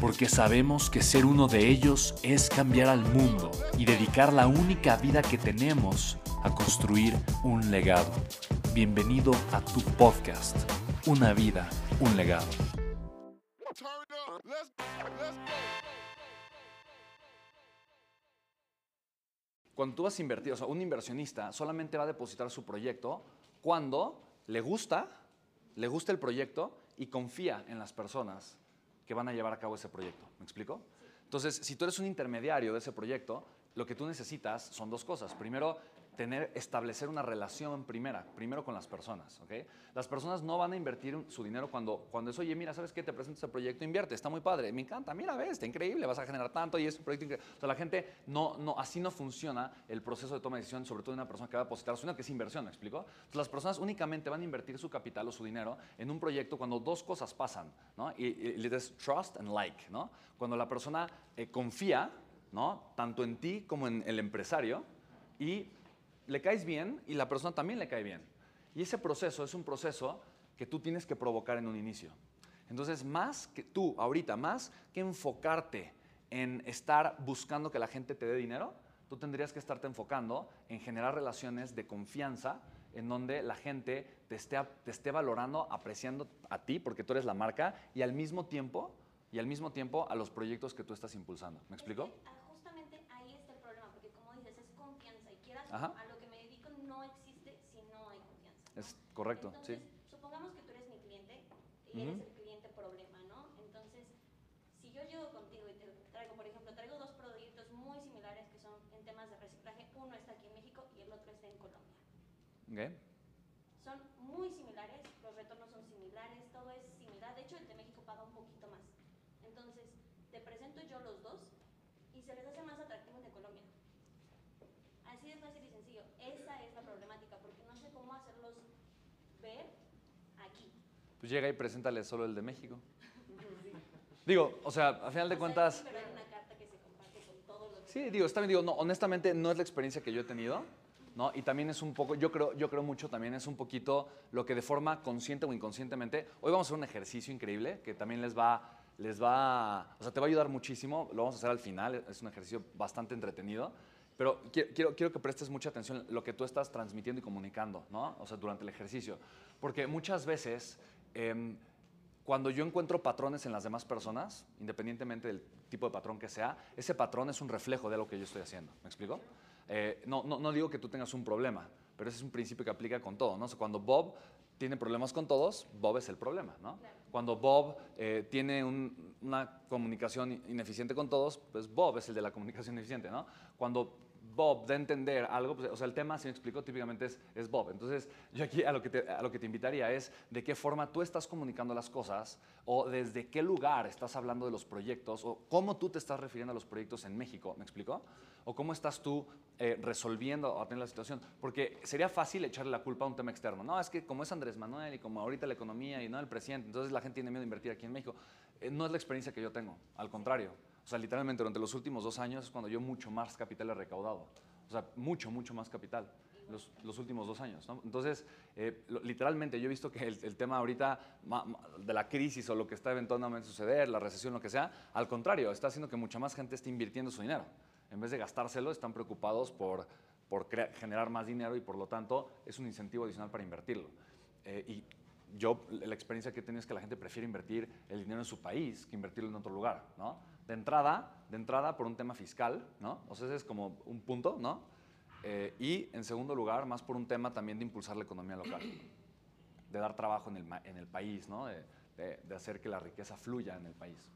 porque sabemos que ser uno de ellos es cambiar al mundo y dedicar la única vida que tenemos a construir un legado. Bienvenido a tu podcast, Una vida, un legado. Cuando tú vas a invertir, o sea, un inversionista solamente va a depositar su proyecto cuando le gusta, le gusta el proyecto y confía en las personas que van a llevar a cabo ese proyecto. ¿Me explico? Entonces, si tú eres un intermediario de ese proyecto, lo que tú necesitas son dos cosas. Primero, tener, establecer una relación primera, primero con las personas. ¿okay? Las personas no van a invertir su dinero cuando, cuando es, oye, mira, ¿sabes qué? Te presento este proyecto, invierte, está muy padre, me encanta, mira, ves, está increíble, vas a generar tanto y es un proyecto increíble. O sea, la gente, no, no, así no funciona el proceso de toma de decisión, sobre todo de una persona que va a depositar su dinero, que es inversión, ¿me explico? Entonces, las personas únicamente van a invertir su capital o su dinero en un proyecto cuando dos cosas pasan, ¿no? Y, y, trust and like, ¿no? Cuando la persona eh, confía, ¿no? Tanto en ti como en el empresario y le caes bien y la persona también le cae bien. Y ese proceso es un proceso que tú tienes que provocar en un inicio. Entonces, más que tú, ahorita, más que enfocarte en estar buscando que la gente te dé dinero, tú tendrías que estarte enfocando en generar relaciones de confianza en donde la gente te esté, te esté valorando, apreciando a ti, porque tú eres la marca, y al mismo tiempo, y al mismo tiempo a los proyectos que tú estás impulsando. ¿Me explico? justamente ahí está el problema, porque como dices, es confianza, y quieras Ajá. Es correcto, Entonces, sí. Supongamos que tú eres mi cliente y eres el cliente problema, ¿no? Entonces, si yo llego contigo y te traigo, por ejemplo, traigo dos proyectos muy similares que son en temas de reciclaje, uno está aquí en México y el otro está en Colombia. Okay. Son muy similares, los retornos son similares, todo es similar. De hecho, el de México paga un poquito más. Entonces, te presento yo los dos y se les hace más atractivo el de Colombia. Así de fácil y sencillo. Esa es la problemática, porque no sé cómo hacerlos ver aquí. Pues llega y preséntale solo el de México. Digo, o sea, a final de cuentas... Sí, digo, está bien, digo, no, honestamente no es la experiencia que yo he tenido, ¿no? Y también es un poco, yo creo, yo creo mucho también es un poquito lo que de forma consciente o inconscientemente, hoy vamos a hacer un ejercicio increíble que también les va, les va, o sea, te va a ayudar muchísimo, lo vamos a hacer al final, es un ejercicio bastante entretenido, pero quiero, quiero, que prestes mucha atención a lo que tú estás transmitiendo y comunicando, ¿no? O sea, durante el ejercicio. Porque muchas veces, em, cuando yo encuentro patrones en las demás personas, independientemente del tipo de patrón que sea, ese patrón es un reflejo de lo que yo estoy haciendo. ¿Me explico? Eh, no, no, no, digo que tú tengas un problema, pero ese es un principio que aplica con todo, ¿no? O sea, cuando Bob tiene problemas con todos, Bob es el problema, ¿no? Cuando Bob eh, tiene una comunicación ineficiente con todos, pues Bob es el de la comunicación ineficiente, ¿no? Cuando Bob de entender algo, pues, o sea, el tema, si me explico, típicamente es, es Bob. Entonces, yo aquí a lo, que te, a lo que te invitaría es de qué forma tú estás comunicando las cosas o desde qué lugar estás hablando de los proyectos o cómo tú te estás refiriendo a los proyectos en México, ¿me explico? O cómo estás tú eh, resolviendo o atendiendo la situación. Porque sería fácil echarle la culpa a un tema externo. No, es que como es Andrés Manuel y como ahorita la economía y no el presidente, entonces la gente tiene miedo de invertir aquí en México. Eh, no es la experiencia que yo tengo, al contrario. O sea, literalmente durante los últimos dos años es cuando yo mucho más capital he recaudado. O sea, mucho, mucho más capital. Los, los, últimos dos años. ¿no? Entonces, eh, lo, literalmente, yo he visto que el, el, tema ahorita ma, ma, de la crisis o lo que está eventualmente suceder, la recesión, lo que sea, al contrario, está haciendo que mucha más gente esté invirtiendo su dinero. En vez de gastárselo, están preocupados por, por generar más dinero y por lo tanto es un incentivo adicional para invertirlo. Eh, y yo, la experiencia que he tenido es que la gente prefiere invertir el dinero en su país que invertirlo en otro lugar. ¿no? De entrada, de entrada por un tema fiscal, ¿no? O sea, ese es como un punto, ¿no? Eh, y en segundo lugar, más por un tema también de impulsar la economía local, de dar trabajo en el, en el país, ¿no? De hacer que la riqueza fluya en el país.